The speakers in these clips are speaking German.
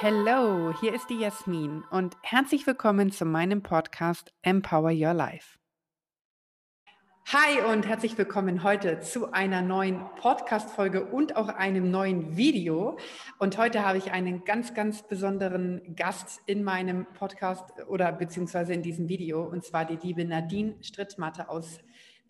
Hallo, hier ist die Jasmin und herzlich willkommen zu meinem Podcast Empower Your Life. Hi und herzlich willkommen heute zu einer neuen Podcast-Folge und auch einem neuen Video. Und heute habe ich einen ganz, ganz besonderen Gast in meinem Podcast oder beziehungsweise in diesem Video und zwar die liebe Nadine Strittmatte aus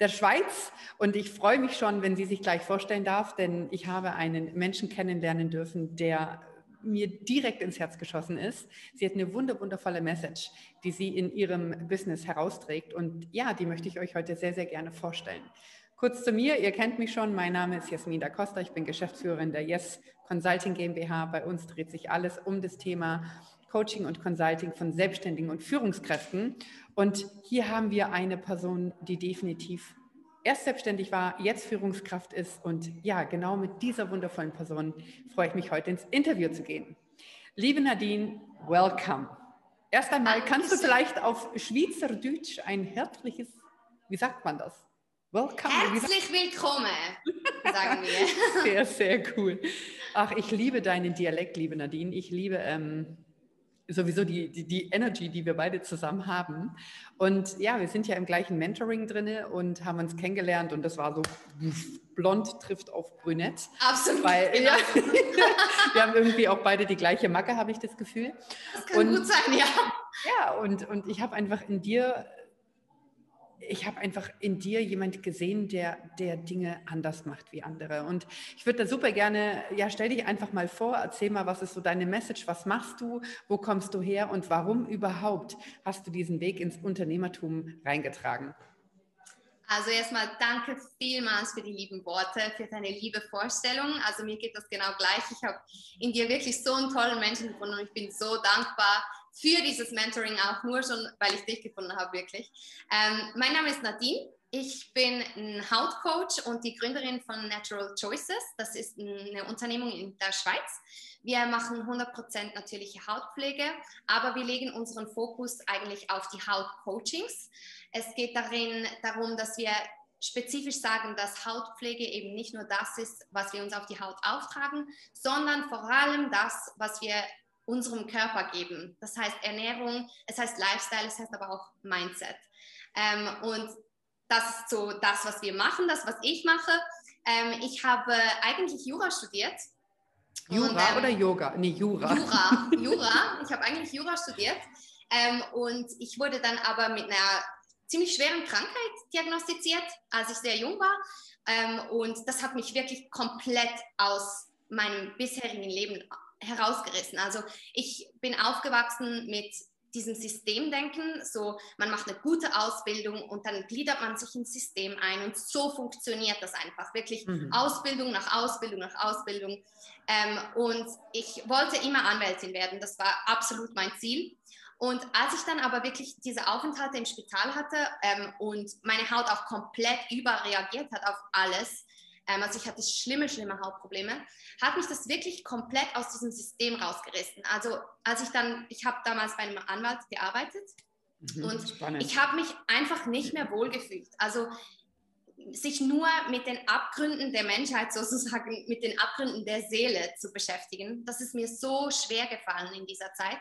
der Schweiz. Und ich freue mich schon, wenn sie sich gleich vorstellen darf, denn ich habe einen Menschen kennenlernen dürfen, der mir direkt ins Herz geschossen ist. Sie hat eine wundervolle Message, die sie in ihrem Business herausträgt. Und ja, die möchte ich euch heute sehr, sehr gerne vorstellen. Kurz zu mir, ihr kennt mich schon, mein Name ist Jasmin da Costa, ich bin Geschäftsführerin der Yes Consulting GmbH. Bei uns dreht sich alles um das Thema Coaching und Consulting von Selbstständigen und Führungskräften. Und hier haben wir eine Person, die definitiv erst selbstständig war, jetzt Führungskraft ist. Und ja, genau mit dieser wundervollen Person freue ich mich heute ins Interview zu gehen. Liebe Nadine, welcome. Erst einmal, kannst du vielleicht auf Schweizerdeutsch ein herzliches, wie sagt man das? Welcome. Herzlich willkommen, sagen wir. Sehr, sehr cool. Ach, ich liebe deinen Dialekt, liebe Nadine. Ich liebe ähm, sowieso die, die, die Energy, die wir beide zusammen haben. Und ja, wir sind ja im gleichen Mentoring drin und haben uns kennengelernt und das war so blond trifft auf brünett. Absolut. Weil, genau. ja, wir haben irgendwie auch beide die gleiche Macke, habe ich das Gefühl. Das kann und, gut sein, ja. Ja, und, und ich habe einfach in dir ich habe einfach in dir jemand gesehen, der, der Dinge anders macht wie andere. Und ich würde da super gerne, ja, stell dich einfach mal vor, erzähl mal, was ist so deine Message, was machst du, wo kommst du her und warum überhaupt hast du diesen Weg ins Unternehmertum reingetragen? Also erstmal danke vielmals für die lieben Worte, für deine liebe Vorstellung. Also mir geht das genau gleich. Ich habe in dir wirklich so einen tollen Menschen gefunden und ich bin so dankbar, für dieses Mentoring auch nur schon, weil ich dich gefunden habe, wirklich. Ähm, mein Name ist Nadine. Ich bin ein Hautcoach und die Gründerin von Natural Choices. Das ist eine Unternehmung in der Schweiz. Wir machen 100% natürliche Hautpflege, aber wir legen unseren Fokus eigentlich auf die Hautcoachings. Es geht darin darum, dass wir spezifisch sagen, dass Hautpflege eben nicht nur das ist, was wir uns auf die Haut auftragen, sondern vor allem das, was wir unserem Körper geben. Das heißt Ernährung, es heißt Lifestyle, es heißt aber auch Mindset. Ähm, und das ist so das, was wir machen, das, was ich mache. Ähm, ich habe eigentlich Jura studiert. Jura und, ähm, oder Yoga? Nee, Jura. Jura, Jura. Ich habe eigentlich Jura studiert. Ähm, und ich wurde dann aber mit einer ziemlich schweren Krankheit diagnostiziert, als ich sehr jung war. Ähm, und das hat mich wirklich komplett aus meinem bisherigen Leben herausgerissen. Also ich bin aufgewachsen mit diesem Systemdenken, so man macht eine gute Ausbildung und dann gliedert man sich ins System ein und so funktioniert das einfach, wirklich mhm. Ausbildung nach Ausbildung nach Ausbildung. Ähm, und ich wollte immer Anwältin werden, das war absolut mein Ziel. Und als ich dann aber wirklich diese Aufenthalte im Spital hatte ähm, und meine Haut auch komplett überreagiert hat auf alles, ähm, also ich hatte schlimme, schlimme Hautprobleme, hat mich das wirklich komplett aus diesem System rausgerissen. Also als ich dann, ich habe damals bei einem Anwalt gearbeitet mhm, und spannend. ich habe mich einfach nicht mehr wohlgefühlt. Also sich nur mit den Abgründen der Menschheit sozusagen, mit den Abgründen der Seele zu beschäftigen, das ist mir so schwer gefallen in dieser Zeit.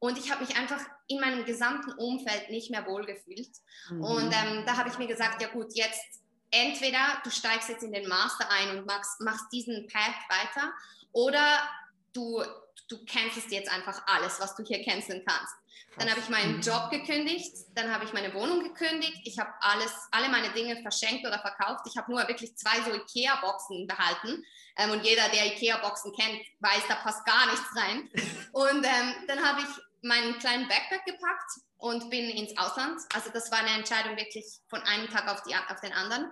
Und ich habe mich einfach in meinem gesamten Umfeld nicht mehr wohlgefühlt. Mhm. Und ähm, da habe ich mir gesagt, ja gut, jetzt entweder du steigst jetzt in den Master ein und machst, machst diesen Path weiter oder du, du cancelst jetzt einfach alles, was du hier canceln kannst. Dann habe ich meinen Job gekündigt, dann habe ich meine Wohnung gekündigt, ich habe alles, alle meine Dinge verschenkt oder verkauft. Ich habe nur wirklich zwei so Ikea-Boxen behalten. Ähm, und jeder, der Ikea-Boxen kennt, weiß, da passt gar nichts rein. Und ähm, dann habe ich meinen kleinen Backpack gepackt und bin ins Ausland. Also das war eine Entscheidung wirklich von einem Tag auf, die, auf den anderen.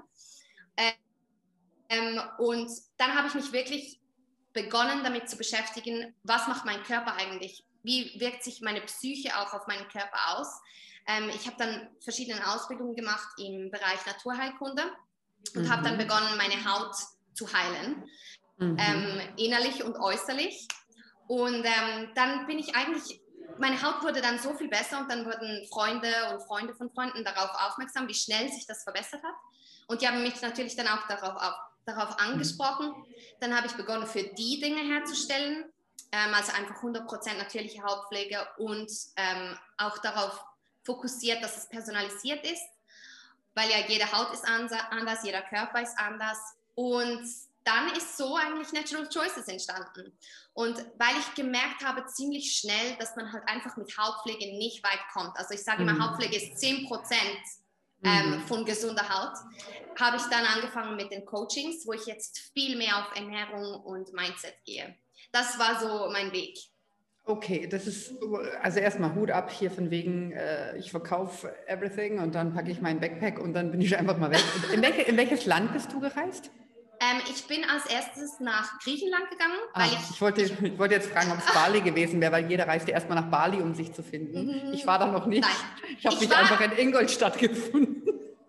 Ähm, und dann habe ich mich wirklich begonnen damit zu beschäftigen, was macht mein Körper eigentlich? Wie wirkt sich meine Psyche auch auf meinen Körper aus? Ähm, ich habe dann verschiedene Ausbildungen gemacht im Bereich Naturheilkunde und mhm. habe dann begonnen, meine Haut zu heilen, mhm. ähm, innerlich und äußerlich. Und ähm, dann bin ich eigentlich meine Haut wurde dann so viel besser und dann wurden Freunde und Freunde von Freunden darauf aufmerksam, wie schnell sich das verbessert hat. Und die haben mich natürlich dann auch darauf, auf, darauf mhm. angesprochen. Dann habe ich begonnen, für die Dinge herzustellen, ähm, also einfach 100% natürliche Hautpflege und ähm, auch darauf fokussiert, dass es personalisiert ist, weil ja jede Haut ist anders, jeder Körper ist anders. Und dann ist so eigentlich Natural Choices entstanden. Und weil ich gemerkt habe ziemlich schnell, dass man halt einfach mit Hautpflege nicht weit kommt. Also ich sage immer, mhm. Hautpflege ist 10 Prozent ähm, mhm. von gesunder Haut, habe ich dann angefangen mit den Coachings, wo ich jetzt viel mehr auf Ernährung und Mindset gehe. Das war so mein Weg. Okay, das ist also erstmal Hut ab hier von wegen, äh, ich verkaufe everything und dann packe ich meinen Backpack und dann bin ich einfach mal weg. In, welche, in welches Land bist du gereist? Ähm, ich bin als erstes nach Griechenland gegangen. Ah, ich, ich, wollte, ich wollte jetzt fragen, ob es Bali gewesen wäre, weil jeder reist ja erstmal nach Bali, um sich zu finden. Mhm. Ich war da noch nicht. Nein. Ich habe mich war, einfach in Ingolstadt gefunden.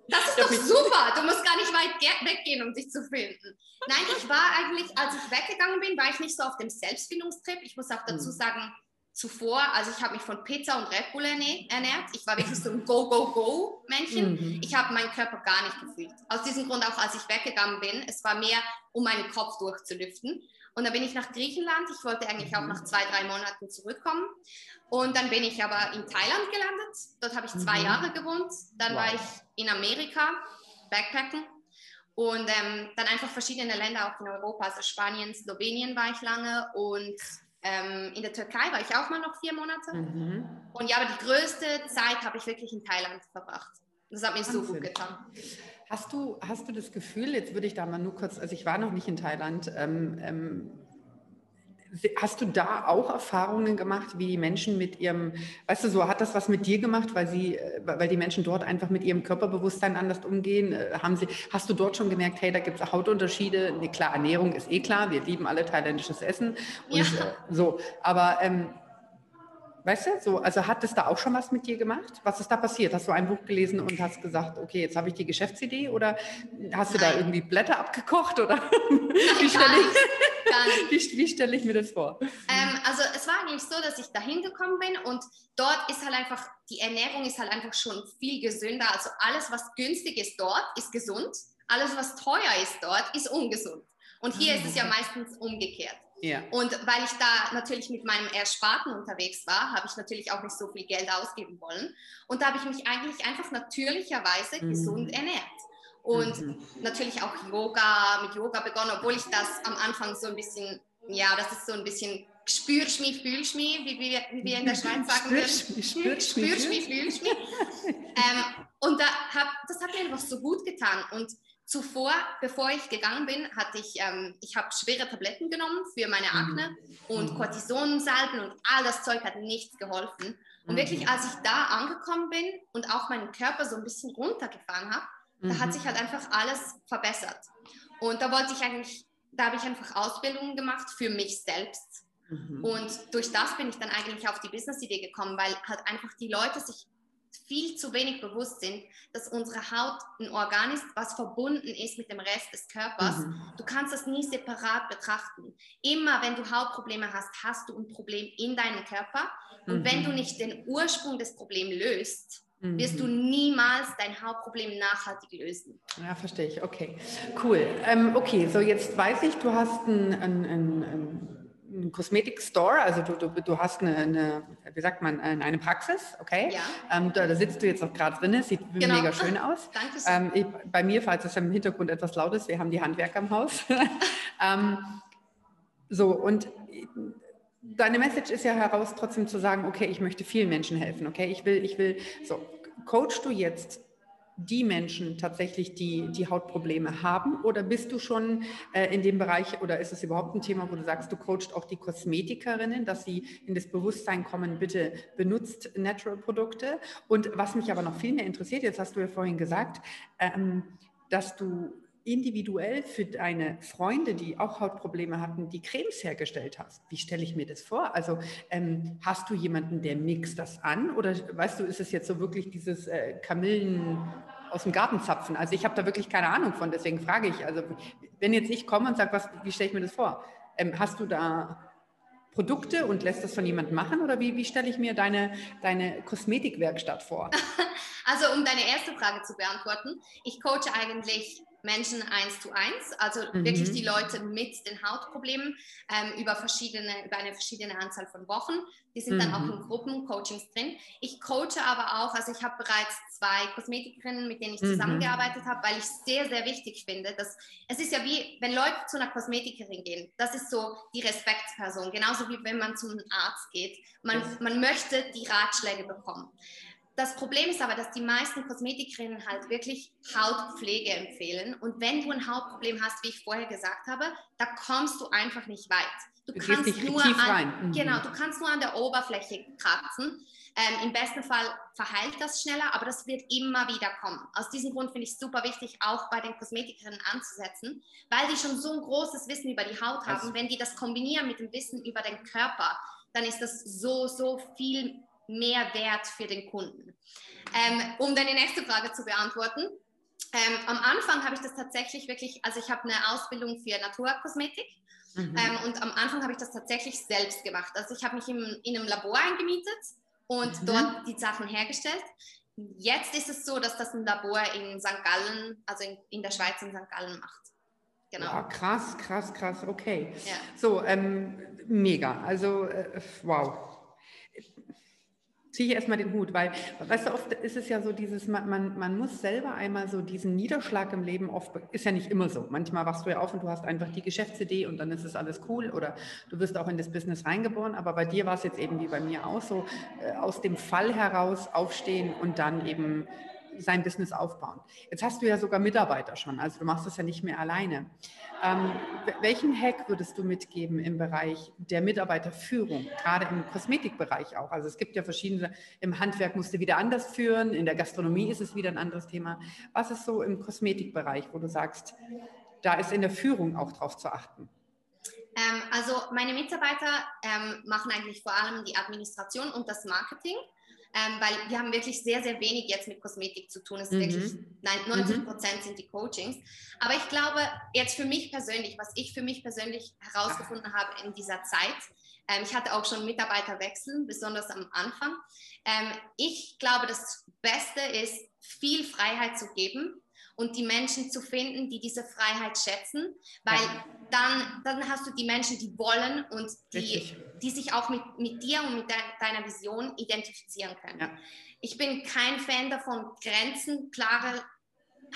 Das ist doch super. Du musst gar nicht weit weggehen, um dich zu finden. Nein, ich war eigentlich, als ich weggegangen bin, war ich nicht so auf dem Selbstfindungstrip. Ich muss auch dazu mhm. sagen, zuvor, also ich habe mich von Pizza und Red Bull ernährt. Ich war wirklich so ein Go-Go-Go-Männchen. Mhm. Ich habe meinen Körper gar nicht gefühlt. Aus diesem Grund auch, als ich weggegangen bin, es war mehr, um meinen Kopf durchzulüften. Und dann bin ich nach Griechenland. Ich wollte eigentlich auch mhm. nach zwei, drei Monaten zurückkommen. Und dann bin ich aber in Thailand gelandet. Dort habe ich zwei mhm. Jahre gewohnt. Dann wow. war ich in Amerika, Backpacken. Und ähm, dann einfach verschiedene Länder auch in Europa, also Spanien, Slowenien war ich lange und ähm, in der Türkei war ich auch mal noch vier Monate. Mhm. Und ja, aber die größte Zeit habe ich wirklich in Thailand verbracht. Das hat mir so gut getan. Hast du, hast du das Gefühl, jetzt würde ich da mal nur kurz, also ich war noch nicht in Thailand, ähm, ähm, Hast du da auch Erfahrungen gemacht, wie die Menschen mit ihrem, weißt du, so hat das was mit dir gemacht, weil sie, äh, weil die Menschen dort einfach mit ihrem Körperbewusstsein anders umgehen? Äh, haben sie, hast du dort schon gemerkt, hey, da gibt es Hautunterschiede? Nee, klar, Ernährung ist eh klar, wir lieben alle thailändisches Essen und ja. äh, so. Aber ähm, Weißt du, so, also hat es da auch schon was mit dir gemacht? Was ist da passiert? Hast du ein Buch gelesen und hast gesagt, okay, jetzt habe ich die Geschäftsidee oder hast du Nein. da irgendwie Blätter abgekocht oder Nein, wie stelle ich, wie, wie stell ich mir das vor? Ähm, also es war eigentlich so, dass ich da hingekommen bin und dort ist halt einfach, die Ernährung ist halt einfach schon viel gesünder. Also alles, was günstig ist dort, ist gesund. Alles, was teuer ist dort, ist ungesund. Und hier ah, ist es ja meistens umgekehrt. Ja. Und weil ich da natürlich mit meinem Ersparten unterwegs war, habe ich natürlich auch nicht so viel Geld ausgeben wollen. Und da habe ich mich eigentlich einfach natürlicherweise mhm. gesund ernährt. Und mhm. natürlich auch Yoga, mit Yoga begonnen, obwohl ich das am Anfang so ein bisschen, ja, das ist so ein bisschen Spürschmi, Fühlschmi, wie wir, wie wir in der Schweiz sagen würden. Spürschmi, Spürschmi, Fühlschmi. ähm, und da hab, das hat mir einfach so gut getan. Und Zuvor, bevor ich gegangen bin, hatte ich, ähm, ich habe schwere Tabletten genommen für meine mhm. Akne mhm. und Cortisonsalben und all das Zeug hat nichts geholfen. Und mhm. wirklich, als ich da angekommen bin und auch meinen Körper so ein bisschen runtergefahren habe, mhm. da hat mhm. sich halt einfach alles verbessert. Und da wollte ich eigentlich, da habe ich einfach Ausbildungen gemacht für mich selbst. Mhm. Und durch das bin ich dann eigentlich auf die Business-Idee gekommen, weil halt einfach die Leute sich viel zu wenig bewusst sind, dass unsere Haut ein Organ ist, was verbunden ist mit dem Rest des Körpers. Mhm. Du kannst das nie separat betrachten. Immer wenn du Hautprobleme hast, hast du ein Problem in deinem Körper. Und mhm. wenn du nicht den Ursprung des Problems löst, mhm. wirst du niemals dein Hautproblem nachhaltig lösen. Ja, verstehe ich. Okay, cool. Ähm, okay, so jetzt weiß ich, du hast ein, ein, ein, ein ein Kosmetik-Store, also du, du, du hast eine, eine, wie sagt man, eine Praxis, okay? Ja. Ähm, da, da, sitzt du jetzt auch gerade drin, sieht genau. mega schön aus. Danke ähm, ich, bei mir, falls es im Hintergrund etwas laut ist, wir haben die Handwerker im Haus. ähm, so, und deine Message ist ja heraus trotzdem zu sagen, okay, ich möchte vielen Menschen helfen, okay? Ich will, ich will, so, coachst du jetzt die Menschen tatsächlich, die die Hautprobleme haben? Oder bist du schon äh, in dem Bereich oder ist es überhaupt ein Thema, wo du sagst, du coachst auch die Kosmetikerinnen, dass sie in das Bewusstsein kommen, bitte benutzt Natural-Produkte? Und was mich aber noch viel mehr interessiert, jetzt hast du ja vorhin gesagt, ähm, dass du individuell für deine Freunde, die auch Hautprobleme hatten, die Cremes hergestellt hast. Wie stelle ich mir das vor? Also ähm, hast du jemanden, der mixt das an oder weißt du, ist es jetzt so wirklich dieses äh, Kamillen aus dem Garten zapfen? Also ich habe da wirklich keine Ahnung von, deswegen frage ich. Also wenn jetzt ich komme und sage, wie stelle ich mir das vor? Ähm, hast du da Produkte und lässt das von jemandem machen? Oder wie, wie stelle ich mir deine, deine Kosmetikwerkstatt vor? Also um deine erste Frage zu beantworten, ich coache eigentlich Menschen eins zu eins, also mhm. wirklich die Leute mit den Hautproblemen ähm, über verschiedene, über eine verschiedene Anzahl von Wochen. Die sind mhm. dann auch mhm. in Gruppencoachings drin. Ich coache aber auch, also ich habe bereits zwei Kosmetikerinnen, mit denen ich mhm. zusammengearbeitet habe, weil ich es sehr, sehr wichtig finde, dass es ist ja wie, wenn Leute zu einer Kosmetikerin gehen, das ist so die Respektsperson, genauso wie wenn man zum Arzt geht. Man, man möchte die Ratschläge bekommen. Das Problem ist aber, dass die meisten Kosmetikerinnen halt wirklich Hautpflege empfehlen. Und wenn du ein Hautproblem hast, wie ich vorher gesagt habe, da kommst du einfach nicht weit. Du, du kannst nur an, mhm. genau, du kannst nur an der Oberfläche kratzen. Ähm, Im besten Fall verheilt das schneller, aber das wird immer wieder kommen. Aus diesem Grund finde ich es super wichtig, auch bei den Kosmetikerinnen anzusetzen, weil die schon so ein großes Wissen über die Haut haben. Also. Wenn die das kombinieren mit dem Wissen über den Körper, dann ist das so, so viel mehr Wert für den Kunden. Ähm, um deine nächste Frage zu beantworten, ähm, am Anfang habe ich das tatsächlich wirklich, also ich habe eine Ausbildung für Naturkosmetik mhm. ähm, und am Anfang habe ich das tatsächlich selbst gemacht. Also ich habe mich im, in einem Labor eingemietet und mhm. dort die Sachen hergestellt. Jetzt ist es so, dass das ein Labor in St. Gallen, also in, in der Schweiz in St. Gallen macht. Genau. Ja, krass, krass, krass, okay. Ja. So, ähm, mega. Also, äh, wow ziehe ich erstmal den Hut, weil, weißt du, oft ist es ja so dieses, man, man, man muss selber einmal so diesen Niederschlag im Leben oft, ist ja nicht immer so. Manchmal wachst du ja auf und du hast einfach die Geschäftsidee und dann ist es alles cool oder du wirst auch in das Business reingeboren, aber bei dir war es jetzt eben wie bei mir auch so, äh, aus dem Fall heraus aufstehen und dann eben sein Business aufbauen. Jetzt hast du ja sogar Mitarbeiter schon, also du machst das ja nicht mehr alleine. Ähm, welchen Hack würdest du mitgeben im Bereich der Mitarbeiterführung, gerade im Kosmetikbereich auch? Also es gibt ja verschiedene, im Handwerk musst du wieder anders führen, in der Gastronomie ist es wieder ein anderes Thema. Was ist so im Kosmetikbereich, wo du sagst, da ist in der Führung auch drauf zu achten? Ähm, also meine Mitarbeiter ähm, machen eigentlich vor allem die Administration und das Marketing ähm, weil wir haben wirklich sehr, sehr wenig jetzt mit Kosmetik zu tun. Es ist mhm. wirklich, nein, 90 mhm. Prozent mhm. sind die Coachings. Aber ich glaube, jetzt für mich persönlich, was ich für mich persönlich herausgefunden habe in dieser Zeit, ähm, ich hatte auch schon Mitarbeiterwechsel, besonders am Anfang. Ähm, ich glaube, das Beste ist, viel Freiheit zu geben und die Menschen zu finden, die diese Freiheit schätzen, weil ja. dann, dann hast du die Menschen, die wollen und die, die sich auch mit, mit dir und mit de deiner Vision identifizieren können. Ja. Ich bin kein Fan davon, Grenzen, klare,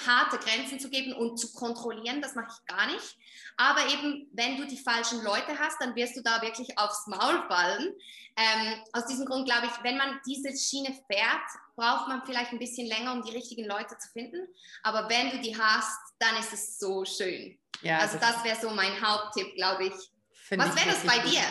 harte Grenzen zu geben und zu kontrollieren, das mache ich gar nicht. Aber eben, wenn du die falschen Leute hast, dann wirst du da wirklich aufs Maul fallen. Ähm, aus diesem Grund glaube ich, wenn man diese Schiene fährt, braucht man vielleicht ein bisschen länger, um die richtigen Leute zu finden. Aber wenn du die hast, dann ist es so schön. Ja, also das, das wäre so mein Haupttipp, glaube ich. Was wäre das bei dir?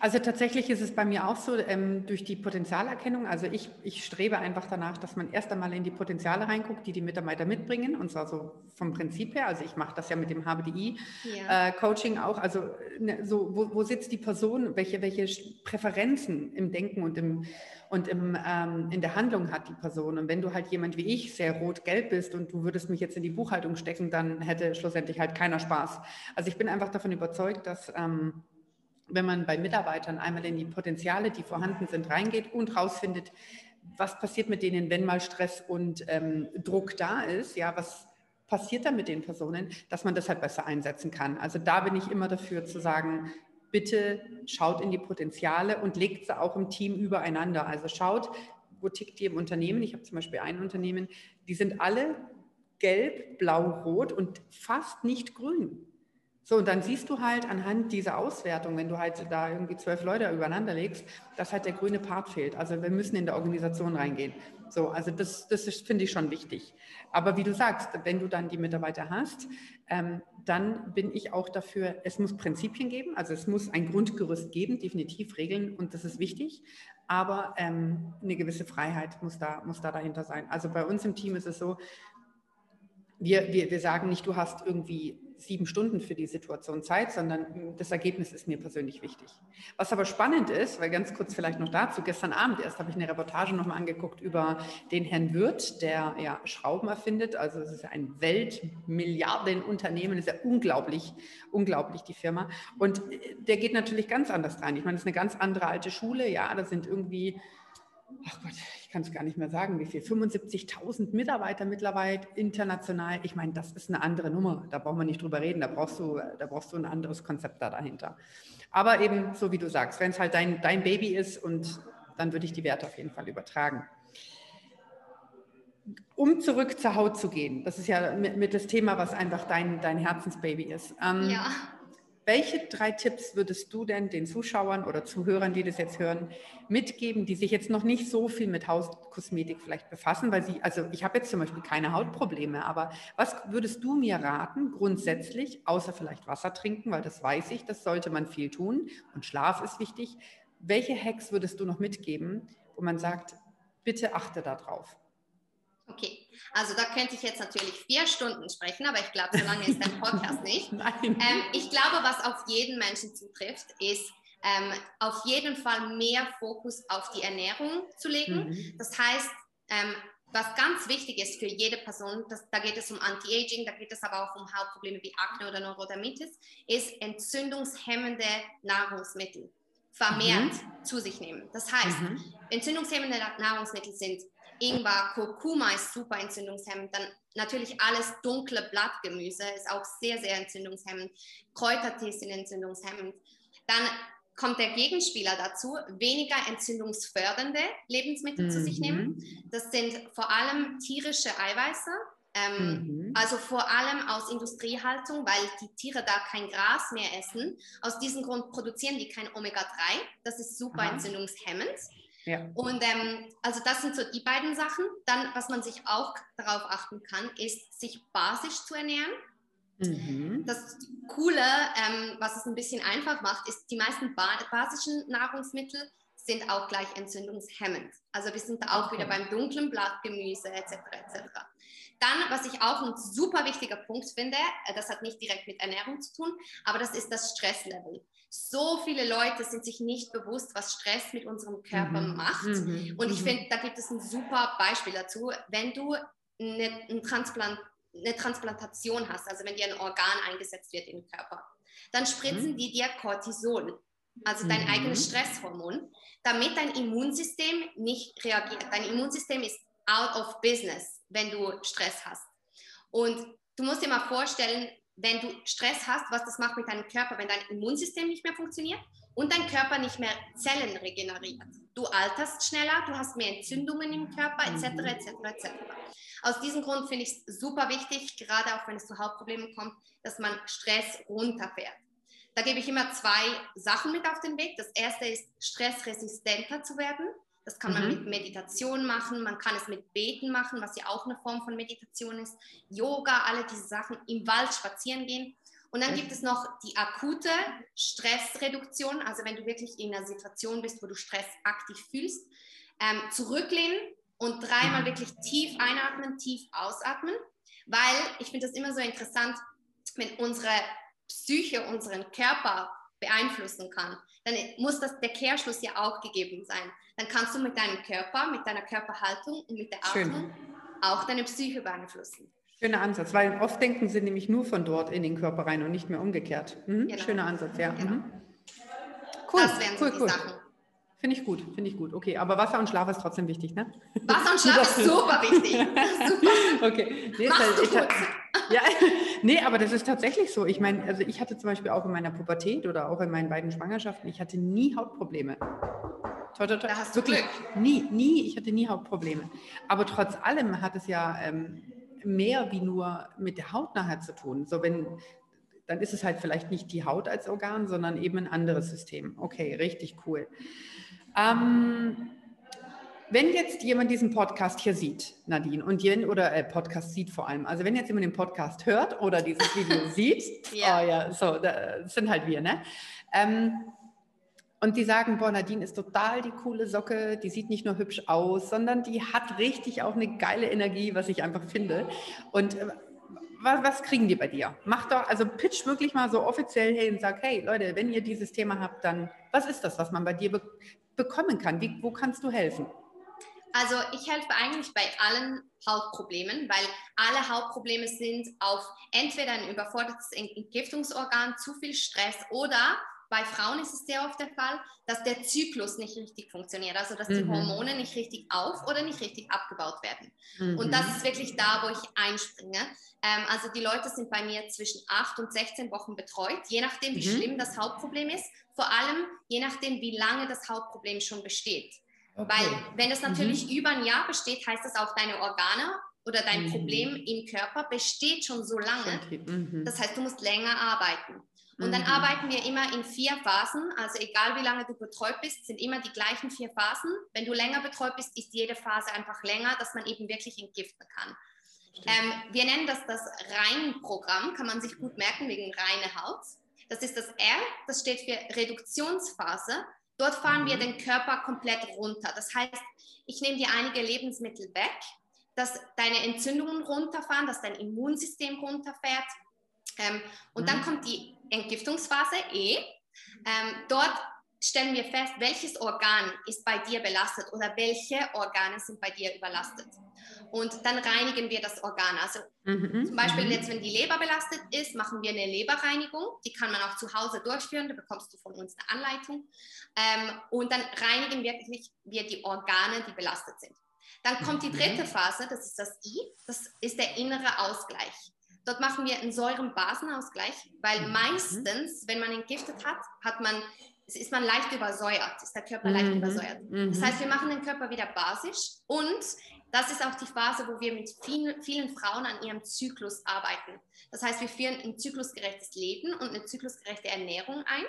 Also tatsächlich ist es bei mir auch so, ähm, durch die Potenzialerkennung, also ich, ich strebe einfach danach, dass man erst einmal in die Potenziale reinguckt, die die Mitarbeiter mitbringen, und zwar so vom Prinzip her, also ich mache das ja mit dem HBDI-Coaching ja. äh, auch, also ne, so, wo, wo sitzt die Person, welche, welche Präferenzen im Denken und im und im, ähm, in der Handlung hat die Person. Und wenn du halt jemand wie ich sehr rot-gelb bist und du würdest mich jetzt in die Buchhaltung stecken, dann hätte schlussendlich halt keiner Spaß. Also ich bin einfach davon überzeugt, dass ähm, wenn man bei Mitarbeitern einmal in die Potenziale, die vorhanden sind, reingeht und rausfindet, was passiert mit denen, wenn mal Stress und ähm, Druck da ist, ja, was passiert da mit den Personen, dass man das halt besser einsetzen kann. Also da bin ich immer dafür zu sagen, bitte schaut in die Potenziale und legt sie auch im Team übereinander. Also schaut, wo tickt die im Unternehmen. Ich habe zum Beispiel ein Unternehmen, die sind alle gelb, blau, rot und fast nicht grün. So, und dann siehst du halt anhand dieser Auswertung, wenn du halt da irgendwie zwölf Leute übereinander legst, dass halt der grüne Part fehlt. Also wir müssen in der Organisation reingehen. So, also das, das finde ich schon wichtig. Aber wie du sagst, wenn du dann die Mitarbeiter hast, ähm, dann bin ich auch dafür, es muss Prinzipien geben, also es muss ein Grundgerüst geben, definitiv Regeln und das ist wichtig. Aber ähm, eine gewisse Freiheit muss da, muss da dahinter sein. Also bei uns im Team ist es so, wir, wir, wir sagen nicht, du hast irgendwie sieben Stunden für die Situation Zeit, sondern das Ergebnis ist mir persönlich wichtig. Was aber spannend ist, weil ganz kurz vielleicht noch dazu, gestern Abend erst habe ich eine Reportage nochmal angeguckt über den Herrn Wirth, der ja Schrauben erfindet. Also es ist ein Weltmilliardenunternehmen, ist ja unglaublich, unglaublich die Firma. Und der geht natürlich ganz anders rein. Ich meine, das ist eine ganz andere alte Schule. Ja, da sind irgendwie ach Gott, ich kann es gar nicht mehr sagen, wie viel, 75.000 Mitarbeiter mittlerweile international. Ich meine, das ist eine andere Nummer. Da brauchen wir nicht drüber reden. Da brauchst du, da brauchst du ein anderes Konzept da dahinter. Aber eben, so wie du sagst, wenn es halt dein, dein Baby ist und dann würde ich die Werte auf jeden Fall übertragen. Um zurück zur Haut zu gehen, das ist ja mit, mit das Thema, was einfach dein, dein Herzensbaby ist. Ähm, ja welche drei Tipps würdest du denn den Zuschauern oder Zuhörern, die das jetzt hören, mitgeben, die sich jetzt noch nicht so viel mit Hauskosmetik vielleicht befassen? Weil sie, also ich habe jetzt zum Beispiel keine Hautprobleme, aber was würdest du mir raten, grundsätzlich, außer vielleicht Wasser trinken, weil das weiß ich, das sollte man viel tun und Schlaf ist wichtig. Welche Hacks würdest du noch mitgeben, wo man sagt, bitte achte darauf? Okay, also da könnte ich jetzt natürlich vier Stunden sprechen, aber ich glaube, so lange ist dein Podcast nicht. Ähm, ich glaube, was auf jeden Menschen zutrifft, ist ähm, auf jeden Fall mehr Fokus auf die Ernährung zu legen. Mhm. Das heißt, ähm, was ganz wichtig ist für jede Person, das, da geht es um Anti-Aging, da geht es aber auch um Hautprobleme wie Akne oder Neurodermitis, ist entzündungshemmende Nahrungsmittel vermehrt mhm. zu sich nehmen. Das heißt, mhm. entzündungshemmende Nahrungsmittel sind Ingwer, Kurkuma ist super entzündungshemmend. Dann natürlich alles dunkle Blattgemüse ist auch sehr, sehr entzündungshemmend. Kräutertee sind entzündungshemmend. Dann kommt der Gegenspieler dazu, weniger entzündungsfördernde Lebensmittel mhm. zu sich nehmen. Mhm. Das sind vor allem tierische Eiweiße, ähm, mhm. also vor allem aus Industriehaltung, weil die Tiere da kein Gras mehr essen. Aus diesem Grund produzieren die kein Omega-3. Das ist super Aha. entzündungshemmend. Ja. Und ähm, also das sind so die beiden Sachen. Dann, was man sich auch darauf achten kann, ist, sich basisch zu ernähren. Mhm. Das Coole, ähm, was es ein bisschen einfach macht, ist, die meisten ba basischen Nahrungsmittel sind auch gleich entzündungshemmend. Also wir sind da auch wieder beim dunklen Blattgemüse etc. etc. Dann, was ich auch ein super wichtiger Punkt finde, äh, das hat nicht direkt mit Ernährung zu tun, aber das ist das Stresslevel. So viele Leute sind sich nicht bewusst, was Stress mit unserem Körper mhm. macht. Mhm. Und ich mhm. finde, da gibt es ein super Beispiel dazu. Wenn du eine, ein Transplant, eine Transplantation hast, also wenn dir ein Organ eingesetzt wird im Körper, dann spritzen mhm. die dir Cortisol, also dein mhm. eigenes Stresshormon, damit dein Immunsystem nicht reagiert. Dein Immunsystem ist out of business, wenn du Stress hast. Und du musst dir mal vorstellen, wenn du Stress hast, was das macht mit deinem Körper, wenn dein Immunsystem nicht mehr funktioniert und dein Körper nicht mehr Zellen regeneriert. Du alterst schneller, du hast mehr Entzündungen im Körper, etc., etc., etc. Aus diesem Grund finde ich es super wichtig, gerade auch wenn es zu Hautproblemen kommt, dass man Stress runterfährt. Da gebe ich immer zwei Sachen mit auf den Weg. Das erste ist, stressresistenter zu werden. Das kann man mhm. mit Meditation machen, man kann es mit Beten machen, was ja auch eine Form von Meditation ist. Yoga, alle diese Sachen, im Wald spazieren gehen. Und dann gibt es noch die akute Stressreduktion, also wenn du wirklich in einer Situation bist, wo du Stress aktiv fühlst, ähm, zurücklehnen und dreimal mhm. wirklich tief einatmen, tief ausatmen, weil ich finde das immer so interessant, wenn unsere Psyche unseren Körper beeinflussen kann, dann muss das, der Kehrschluss ja auch gegeben sein. Dann kannst du mit deinem Körper, mit deiner Körperhaltung und mit der Atmung Schön. auch deine Psyche beeinflussen. Schöner Ansatz, weil oft denken sie nämlich nur von dort in den Körper rein und nicht mehr umgekehrt. Mhm. Genau. Schöner Ansatz, ja. Genau. Mhm. Cool, das wären cool, so die cool. Sachen. Finde ich gut, finde ich gut. Okay, aber Wasser und Schlaf ist trotzdem wichtig, ne? Wasser und Schlaf ist super wichtig. super. Okay. Nee, Machst halt, ja, nee, aber das ist tatsächlich so. Ich meine, also ich hatte zum Beispiel auch in meiner Pubertät oder auch in meinen beiden Schwangerschaften, ich hatte nie Hautprobleme. Toi, toi, toi. Da hast Wirklich, Glück. nie, nie, ich hatte nie Hautprobleme. Aber trotz allem hat es ja ähm, mehr wie nur mit der Haut nachher zu tun. So wenn dann ist es halt vielleicht nicht die Haut als Organ, sondern eben ein anderes System. Okay, richtig cool. Ähm, wenn jetzt jemand diesen Podcast hier sieht, Nadine, und jeden, oder äh, Podcast sieht vor allem, also wenn jetzt jemand den Podcast hört oder dieses Video sieht, ja. oh ja, so, das sind halt wir, ne? Ähm, und die sagen, boah, Nadine ist total die coole Socke, die sieht nicht nur hübsch aus, sondern die hat richtig auch eine geile Energie, was ich einfach finde. Und äh, was, was, kriegen die bei dir? Mach doch, also pitch wirklich mal so offiziell hey und sag, hey Leute, wenn ihr dieses Thema habt, dann was ist das, was man bei dir be bekommen kann? Wie, wo kannst du helfen? Also ich helfe eigentlich bei allen Hautproblemen, weil alle Hautprobleme sind auf entweder ein überfordertes Entgiftungsorgan, zu viel Stress oder bei Frauen ist es sehr oft der Fall, dass der Zyklus nicht richtig funktioniert, also dass die mhm. Hormone nicht richtig auf oder nicht richtig abgebaut werden. Mhm. Und das ist wirklich da, wo ich einspringe. Ähm, also die Leute sind bei mir zwischen 8 und 16 Wochen betreut, je nachdem, wie mhm. schlimm das Hautproblem ist, vor allem je nachdem, wie lange das Hautproblem schon besteht. Okay. Weil wenn es natürlich mhm. über ein Jahr besteht, heißt das auch deine Organe oder dein mhm. Problem im Körper besteht schon so lange. Mhm. Das heißt, du musst länger arbeiten. Und dann mhm. arbeiten wir immer in vier Phasen. Also egal wie lange du betreut bist, sind immer die gleichen vier Phasen. Wenn du länger betreut bist, ist jede Phase einfach länger, dass man eben wirklich entgiften kann. Ähm, wir nennen das das Rein-Programm, kann man sich gut merken wegen reine Haut. Das ist das R, das steht für Reduktionsphase. Dort fahren wir mhm. den Körper komplett runter. Das heißt, ich nehme dir einige Lebensmittel weg, dass deine Entzündungen runterfahren, dass dein Immunsystem runterfährt, ähm, und mhm. dann kommt die Entgiftungsphase E. Ähm, dort stellen wir fest, welches Organ ist bei dir belastet oder welche Organe sind bei dir überlastet. Und dann reinigen wir das Organ. Also mhm. zum Beispiel mhm. jetzt, wenn die Leber belastet ist, machen wir eine Leberreinigung. Die kann man auch zu Hause durchführen. Da bekommst du von uns eine Anleitung. Ähm, und dann reinigen wirklich wir die Organe, die belastet sind. Dann kommt die mhm. dritte Phase, das ist das I, das ist der innere Ausgleich. Dort machen wir einen Säurenbasenausgleich, weil mhm. meistens, wenn man entgiftet hat, hat man, ist man leicht übersäuert, ist der Körper leicht mhm. übersäuert. Mhm. Das heißt, wir machen den Körper wieder basisch und das ist auch die Phase, wo wir mit vielen, vielen Frauen an ihrem Zyklus arbeiten. Das heißt, wir führen ein zyklusgerechtes Leben und eine zyklusgerechte Ernährung ein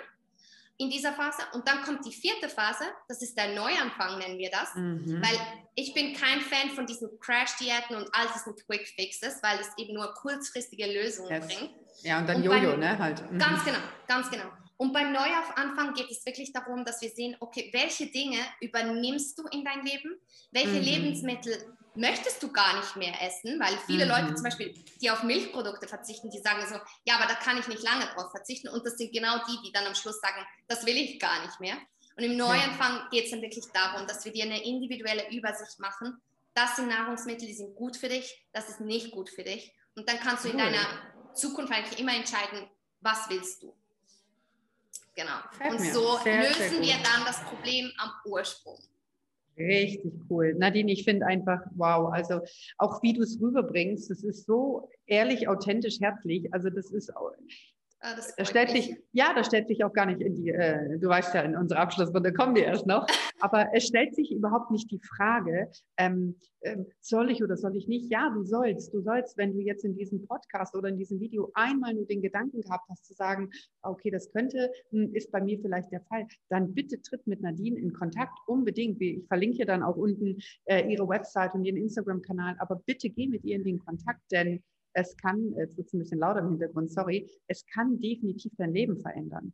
in dieser Phase. Und dann kommt die vierte Phase, das ist der Neuanfang, nennen wir das. Mhm. Weil ich bin kein Fan von diesen Crash-Diäten und all diesen Quick-Fixes, weil es eben nur kurzfristige Lösungen yes. bringt. Ja, und dann Jojo, ne? Halt. Mhm. Ganz genau, ganz genau. Und beim Neuanfang geht es wirklich darum, dass wir sehen, okay, welche Dinge übernimmst du in dein Leben? Welche mhm. Lebensmittel möchtest du gar nicht mehr essen, weil viele mhm. Leute zum Beispiel, die auf Milchprodukte verzichten, die sagen so, ja, aber da kann ich nicht lange drauf verzichten. Und das sind genau die, die dann am Schluss sagen, das will ich gar nicht mehr. Und im Neuanfang geht es dann wirklich darum, dass wir dir eine individuelle Übersicht machen. Das sind Nahrungsmittel, die sind gut für dich, das ist nicht gut für dich. Und dann kannst du in deiner Zukunft eigentlich immer entscheiden, was willst du. Genau. Fällt und so sehr, lösen sehr wir dann das Problem am Ursprung. Richtig cool. Nadine, ich finde einfach, wow, also auch wie du es rüberbringst, das ist so ehrlich, authentisch, herzlich. Also das ist, Ah, das, stellt sich, ja, das stellt sich auch gar nicht in die, äh, du weißt ja, in unsere Abschlussrunde kommen wir erst noch, aber es stellt sich überhaupt nicht die Frage, ähm, ähm, soll ich oder soll ich nicht? Ja, du sollst. Du sollst, wenn du jetzt in diesem Podcast oder in diesem Video einmal nur den Gedanken gehabt hast, zu sagen, okay, das könnte, hm, ist bei mir vielleicht der Fall, dann bitte tritt mit Nadine in Kontakt, unbedingt. Ich verlinke dann auch unten äh, ihre Website und ihren Instagram-Kanal, aber bitte geh mit ihr in den Kontakt, denn es kann, jetzt wird es ein bisschen lauter im Hintergrund, sorry, es kann definitiv dein Leben verändern.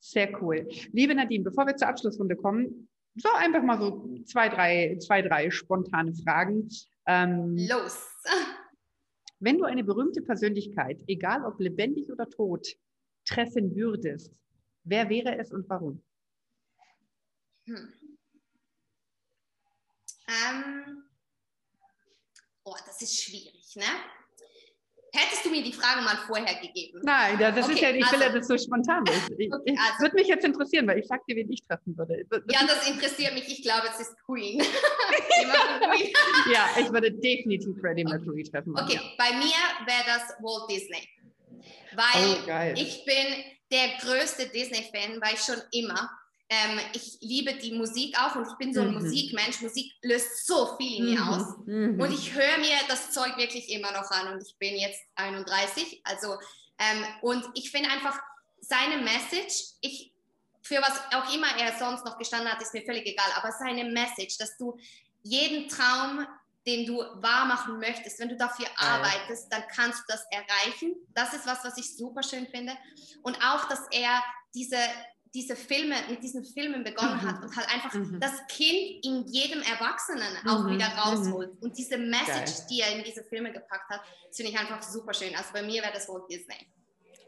Sehr cool. Liebe Nadine, bevor wir zur Abschlussrunde kommen, so einfach mal so zwei, drei, zwei, drei spontane Fragen. Ähm, Los! Wenn du eine berühmte Persönlichkeit, egal ob lebendig oder tot, treffen würdest, wer wäre es und warum? Hm. Ähm, oh, das ist schwierig, ne? Hättest du mir die Frage mal vorher gegeben? Nein, das okay, ist ja, ich also, will ja, dass so spontan ist. Ich, okay, also, würde mich jetzt interessieren, weil ich sag dir, wen ich treffen würde. Ja, das interessiert mich. Ich glaube, es ist Queen. ja, ich würde definitiv Freddie Mercury treffen. Okay, bei mir wäre das Walt Disney. Weil oh, ich bin der größte Disney-Fan, weil ich schon immer ähm, ich liebe die Musik auch und ich bin so ein mhm. Musikmensch. Musik löst so viel in mir mhm. aus. Mhm. Und ich höre mir das Zeug wirklich immer noch an und ich bin jetzt 31. Also, ähm, und ich finde einfach seine Message, ich, für was auch immer er sonst noch gestanden hat, ist mir völlig egal, aber seine Message, dass du jeden Traum, den du wahr machen möchtest, wenn du dafür arbeitest, dann kannst du das erreichen. Das ist was, was ich super schön finde. Und auch, dass er diese diese Filme, mit diesen Filmen begonnen mhm. hat und halt einfach mhm. das Kind in jedem Erwachsenen auch mhm. wieder rausholt. Und diese Message, Geil. die er in diese Filme gepackt hat, finde ich einfach super schön. Also bei mir wäre das Walt Disney.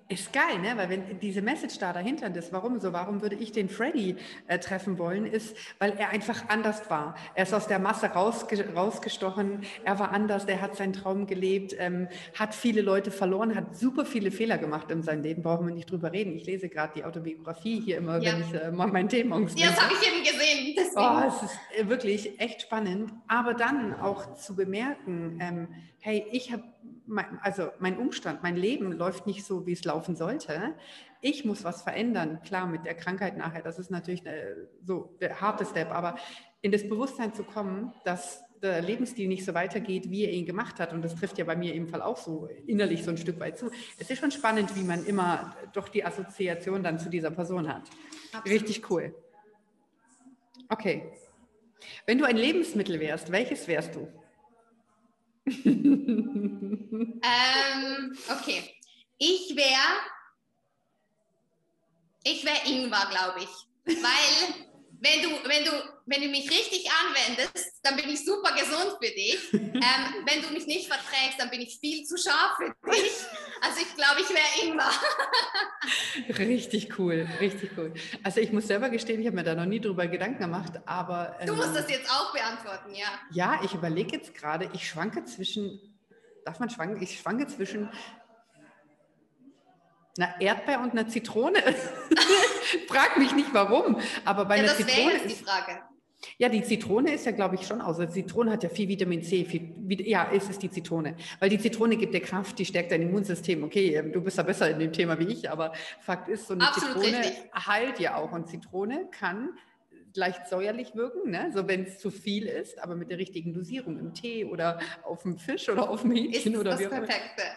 Ist geil, ne? weil wenn diese Message da dahinter ist, warum so, warum würde ich den Freddy äh, treffen wollen, ist, weil er einfach anders war. Er ist aus der Masse rausge rausgestochen, er war anders, er hat seinen Traum gelebt, ähm, hat viele Leute verloren, hat super viele Fehler gemacht in seinem Leben, brauchen wir nicht drüber reden. Ich lese gerade die Autobiografie hier immer, ja. wenn ich äh, mal mein Thema Ja, das habe ich eben gesehen. Deswegen. Oh, es ist äh, wirklich echt spannend, aber dann auch zu bemerken, ähm, hey, ich habe mein, also mein Umstand, mein Leben läuft nicht so, wie es laufen sollte. Ich muss was verändern. Klar, mit der Krankheit nachher, das ist natürlich äh, so der harte Step, aber in das Bewusstsein zu kommen, dass der Lebensstil nicht so weitergeht, wie er ihn gemacht hat. Und das trifft ja bei mir im Fall auch so innerlich so ein Stück weit zu. Es ist schon spannend, wie man immer doch die Assoziation dann zu dieser Person hat. Absolut. Richtig cool. Okay. Wenn du ein Lebensmittel wärst, welches wärst du? Ähm, okay. Ich wäre, ich wäre Ingwer, glaube ich. Weil, wenn du, wenn, du, wenn du mich richtig anwendest, dann bin ich super gesund für dich. Ähm, wenn du mich nicht verträgst, dann bin ich viel zu scharf für dich. Also ich glaube, ich wäre Ingwer. richtig cool, richtig cool. Also ich muss selber gestehen, ich habe mir da noch nie drüber Gedanken gemacht, aber... Ähm, du musst ähm, das jetzt auch beantworten, ja. Ja, ich überlege jetzt gerade, ich schwanke zwischen darf man schwanken? Ich schwanke zwischen einer Erdbeer und einer Zitrone. Frag mich nicht warum, aber bei ja, einer das Zitrone jetzt ist die Frage. Ja, die Zitrone ist ja, glaube ich, schon aus. Also Zitrone hat ja viel Vitamin C. Viel, ja, es ist die Zitrone. Weil die Zitrone gibt dir Kraft, die stärkt dein Immunsystem. Okay, ähm, du bist da besser in dem Thema wie ich, aber Fakt ist, so eine Absolut Zitrone richtig. heilt ja auch. Und Zitrone kann leicht säuerlich wirken, ne? so wenn es zu viel ist, aber mit der richtigen Dosierung im Tee oder auf dem Fisch oder auf dem Hähnchen oder das wie auch immer.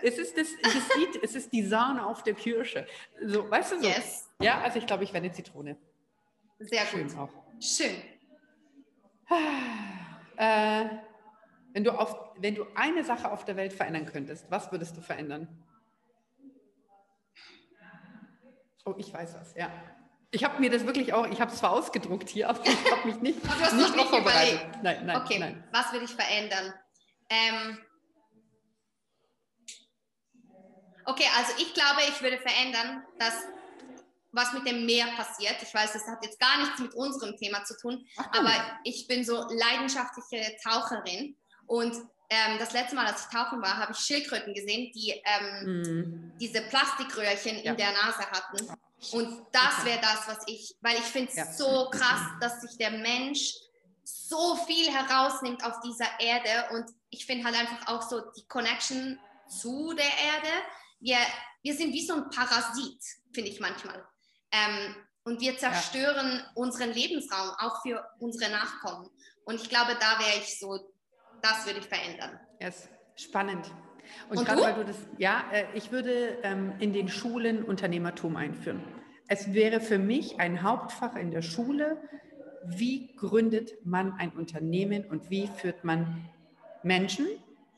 Es ist, das, es, ist die, es ist die Sahne auf der Kirsche. So, weißt du so? Yes. Ja, also ich glaube, ich wäre eine Zitrone. Sehr Schön gut. Auch. Schön. Äh, wenn, du auf, wenn du eine Sache auf der Welt verändern könntest, was würdest du verändern? Oh, ich weiß was, ja. Ich habe mir das wirklich auch, ich habe es zwar ausgedruckt hier, aber ich habe mich nicht, nicht, nicht darauf vorbereitet. Nein, nein, okay, nein. was würde ich verändern? Ähm, okay, also ich glaube, ich würde verändern, dass was mit dem Meer passiert. Ich weiß, das hat jetzt gar nichts mit unserem Thema zu tun, aber ich bin so leidenschaftliche Taucherin und ähm, das letzte Mal, als ich tauchen war, habe ich Schildkröten gesehen, die ähm, mm. diese Plastikröhrchen ja. in der Nase hatten. Und das wäre das, was ich, weil ich finde es ja. so krass, dass sich der Mensch so viel herausnimmt auf dieser Erde und ich finde halt einfach auch so die Connection zu der Erde. Wir, wir sind wie so ein Parasit, finde ich manchmal. Ähm, und wir zerstören ja. unseren Lebensraum, auch für unsere Nachkommen. Und ich glaube, da wäre ich so, das würde ich verändern. Yes. Spannend. Und, und gerade weil du das, ja, äh, ich würde ähm, in den Schulen Unternehmertum einführen. Es wäre für mich ein Hauptfach in der Schule, wie gründet man ein Unternehmen und wie führt man Menschen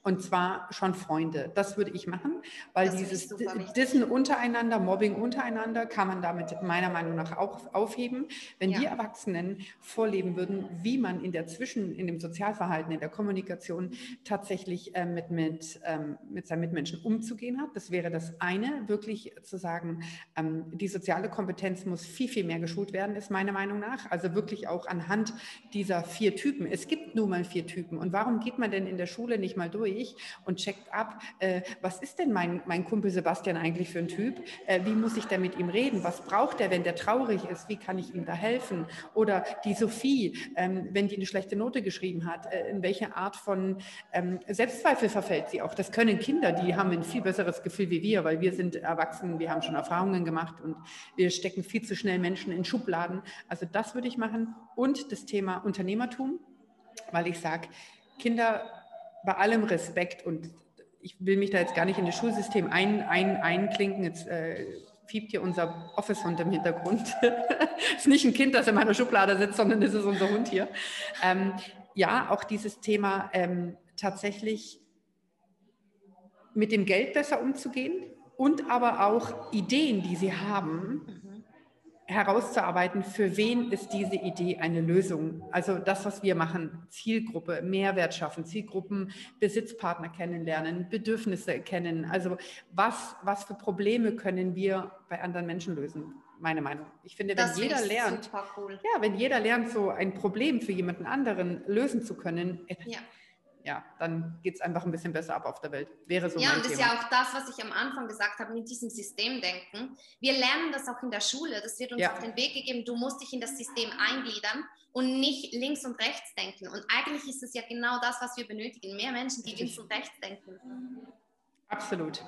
und zwar schon Freunde. Das würde ich machen, weil das dieses Dissen untereinander, Mobbing untereinander, kann man damit meiner Meinung nach auch aufheben. Wenn ja. die Erwachsenen vorleben würden, wie man in der Zwischen, in dem Sozialverhalten, in der Kommunikation tatsächlich äh, mit, mit, ähm, mit seinen Mitmenschen umzugehen hat. Das wäre das eine, wirklich zu sagen, ähm, die soziale Kompetenz muss viel, viel mehr geschult werden, ist meiner Meinung nach. Also wirklich auch anhand dieser vier Typen. Es gibt nun mal vier Typen. Und warum geht man denn in der Schule nicht mal durch? Durch und checkt ab, äh, was ist denn mein, mein Kumpel Sebastian eigentlich für ein Typ? Äh, wie muss ich denn mit ihm reden? Was braucht er, wenn der traurig ist? Wie kann ich ihm da helfen? Oder die Sophie, ähm, wenn die eine schlechte Note geschrieben hat, äh, in welche Art von ähm, Selbstzweifel verfällt sie auch? Das können Kinder, die haben ein viel besseres Gefühl wie wir, weil wir sind erwachsen, wir haben schon Erfahrungen gemacht und wir stecken viel zu schnell Menschen in Schubladen. Also das würde ich machen. Und das Thema Unternehmertum, weil ich sage, Kinder bei allem Respekt und ich will mich da jetzt gar nicht in das Schulsystem ein, ein, einklinken. Jetzt äh, fiebt hier unser Office-Hund im Hintergrund. ist nicht ein Kind, das in meiner Schublade sitzt, sondern es ist unser Hund hier. Ähm, ja, auch dieses Thema ähm, tatsächlich mit dem Geld besser umzugehen und aber auch Ideen, die sie haben, herauszuarbeiten, für wen ist diese Idee eine Lösung. Also das, was wir machen, Zielgruppe, Mehrwert schaffen, Zielgruppen, Besitzpartner kennenlernen, Bedürfnisse kennen. Also was, was für Probleme können wir bei anderen Menschen lösen? Meine Meinung. Ich finde, wenn das jeder lernt, cool. ja, wenn jeder lernt, so ein Problem für jemanden anderen lösen zu können, ja ja, dann geht es einfach ein bisschen besser ab auf der Welt. Wäre so Ja, und das ist ja auch das, was ich am Anfang gesagt habe, mit diesem Systemdenken. Wir lernen das auch in der Schule. Das wird uns ja. auf den Weg gegeben. Du musst dich in das System eingliedern und nicht links und rechts denken. Und eigentlich ist es ja genau das, was wir benötigen. Mehr Menschen, die links und rechts denken. Absolut.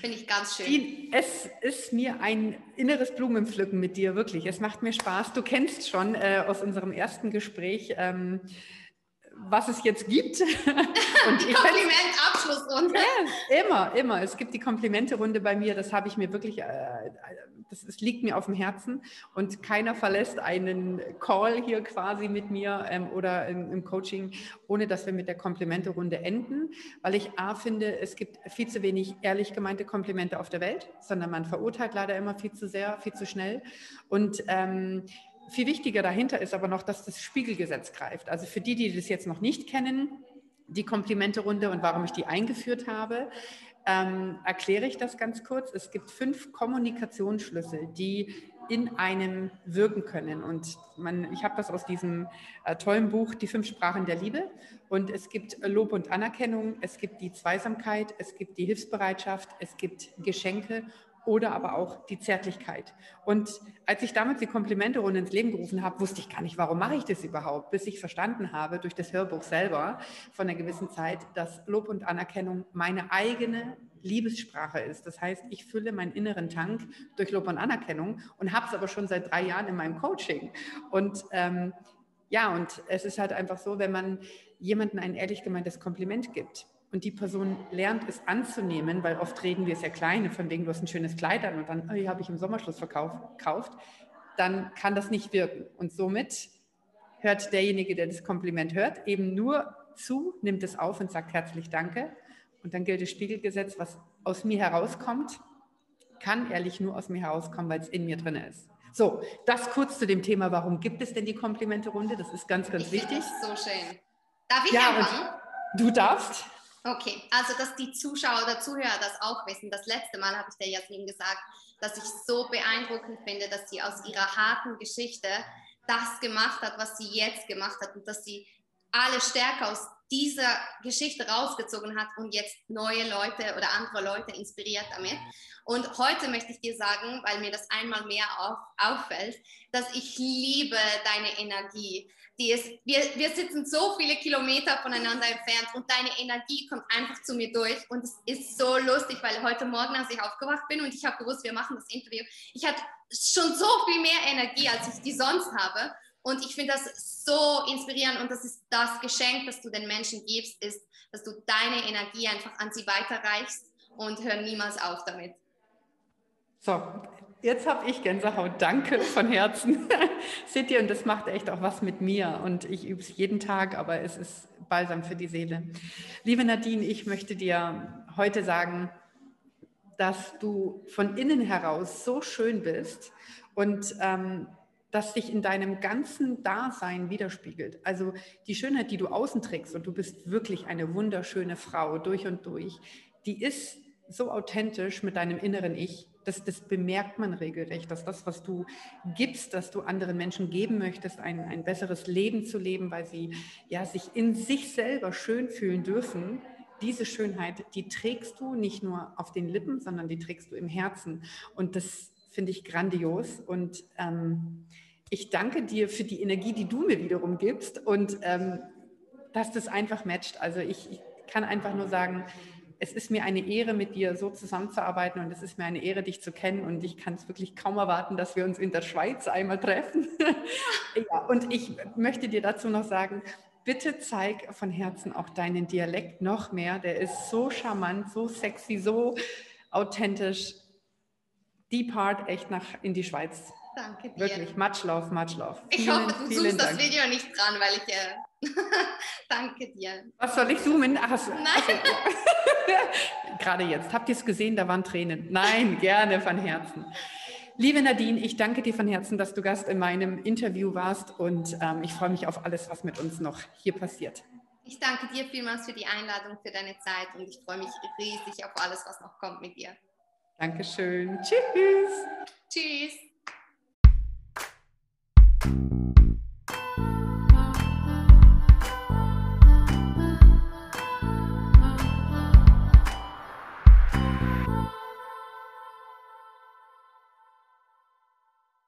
Finde ich ganz schön. Die, es ist mir ein inneres Blumenpflücken mit dir, wirklich. Es macht mir Spaß. Du kennst schon äh, aus unserem ersten Gespräch. Ähm, was es jetzt gibt. Und die Komplimentabschlussrunde. Ja, immer, immer. Es gibt die Komplimente-Runde bei mir. Das habe ich mir wirklich, äh, das, das, liegt mir auf dem Herzen. Und keiner verlässt einen Call hier quasi mit mir ähm, oder im, im, Coaching, ohne dass wir mit der Komplimente-Runde enden. Weil ich A finde, es gibt viel zu wenig ehrlich gemeinte Komplimente auf der Welt, sondern man verurteilt leider immer viel zu sehr, viel zu schnell. Und ähm, viel wichtiger dahinter ist aber noch, dass das Spiegelgesetz greift. Also für die, die das jetzt noch nicht kennen, die Komplimente-Runde und warum ich die eingeführt habe, ähm, erkläre ich das ganz kurz. Es gibt fünf Kommunikationsschlüssel, die in einem wirken können. Und man, ich habe das aus diesem äh, tollen Buch Die fünf Sprachen der Liebe. Und es gibt Lob und Anerkennung, es gibt die Zweisamkeit, es gibt die Hilfsbereitschaft, es gibt Geschenke oder aber auch die Zärtlichkeit. Und als ich damals die Komplimente-Runde ins Leben gerufen habe, wusste ich gar nicht, warum mache ich das überhaupt, bis ich verstanden habe durch das Hörbuch selber von einer gewissen Zeit, dass Lob und Anerkennung meine eigene Liebessprache ist. Das heißt, ich fülle meinen inneren Tank durch Lob und Anerkennung und habe es aber schon seit drei Jahren in meinem Coaching. Und ähm, ja, und es ist halt einfach so, wenn man jemandem ein ehrlich gemeintes Kompliment gibt, und die Person lernt es anzunehmen, weil oft reden wir sehr kleine, von wegen du hast ein schönes Kleid an und dann, oh, habe ich im Sommerschluss verkauft, dann kann das nicht wirken. Und somit hört derjenige, der das Kompliment hört, eben nur zu, nimmt es auf und sagt herzlich Danke. Und dann gilt das Spiegelgesetz, was aus mir herauskommt, kann ehrlich nur aus mir herauskommen, weil es in mir drin ist. So, das kurz zu dem Thema, warum gibt es denn die Komplimente-Runde? Das ist ganz, ganz ich wichtig. Das so schön. Darf ich ja, anfangen? Du darfst. Okay, also dass die Zuschauer oder Zuhörer das auch wissen. Das letzte Mal habe ich der Jasmin gesagt, dass ich so beeindruckend finde, dass sie aus ihrer harten Geschichte das gemacht hat, was sie jetzt gemacht hat und dass sie alle Stärke aus dieser Geschichte rausgezogen hat und jetzt neue Leute oder andere Leute inspiriert damit. Und heute möchte ich dir sagen, weil mir das einmal mehr auf, auffällt, dass ich liebe deine Energie. Die ist, wir, wir sitzen so viele Kilometer voneinander entfernt und deine Energie kommt einfach zu mir durch. Und es ist so lustig, weil heute Morgen, als ich aufgewacht bin und ich habe gewusst, wir machen das Interview, ich hatte schon so viel mehr Energie, als ich die sonst habe. Und ich finde das so inspirierend und das ist das Geschenk, das du den Menschen gibst, ist, dass du deine Energie einfach an sie weiterreichst und hör niemals auf damit. So, jetzt habe ich Gänsehaut. Danke von Herzen. Seht ihr, und das macht echt auch was mit mir. Und ich übe es jeden Tag, aber es ist balsam für die Seele. Liebe Nadine, ich möchte dir heute sagen, dass du von innen heraus so schön bist und ähm, das sich in deinem ganzen Dasein widerspiegelt. Also die Schönheit, die du außen trägst, und du bist wirklich eine wunderschöne Frau durch und durch, die ist so authentisch mit deinem inneren Ich das, das bemerkt man regelrecht, dass das, was du gibst, dass du anderen Menschen geben möchtest, ein, ein besseres Leben zu leben, weil sie ja, sich in sich selber schön fühlen dürfen, diese Schönheit, die trägst du nicht nur auf den Lippen, sondern die trägst du im Herzen. Und das finde ich grandios. Und ähm, ich danke dir für die Energie, die du mir wiederum gibst und ähm, dass das einfach matcht. Also ich, ich kann einfach nur sagen, es ist mir eine Ehre, mit dir so zusammenzuarbeiten und es ist mir eine Ehre, dich zu kennen und ich kann es wirklich kaum erwarten, dass wir uns in der Schweiz einmal treffen. ja, und ich möchte dir dazu noch sagen, bitte zeig von Herzen auch deinen Dialekt noch mehr. Der ist so charmant, so sexy, so authentisch. Die Part echt nach in die Schweiz. Danke dir. Wirklich, much love, much love. Ich vielen, hoffe, du zoomst das Video nicht dran, weil ich... Äh, danke dir. Was soll ich zoomen? Ach, so. Nein. Also, Gerade jetzt. Habt ihr es gesehen? Da waren Tränen. Nein, gerne von Herzen. liebe Nadine, ich danke dir von Herzen, dass du Gast in meinem Interview warst und ähm, ich freue mich auf alles, was mit uns noch hier passiert. Ich danke dir vielmals für die Einladung, für deine Zeit und ich freue mich riesig auf alles, was noch kommt mit dir. Dankeschön. Tschüss. Tschüss.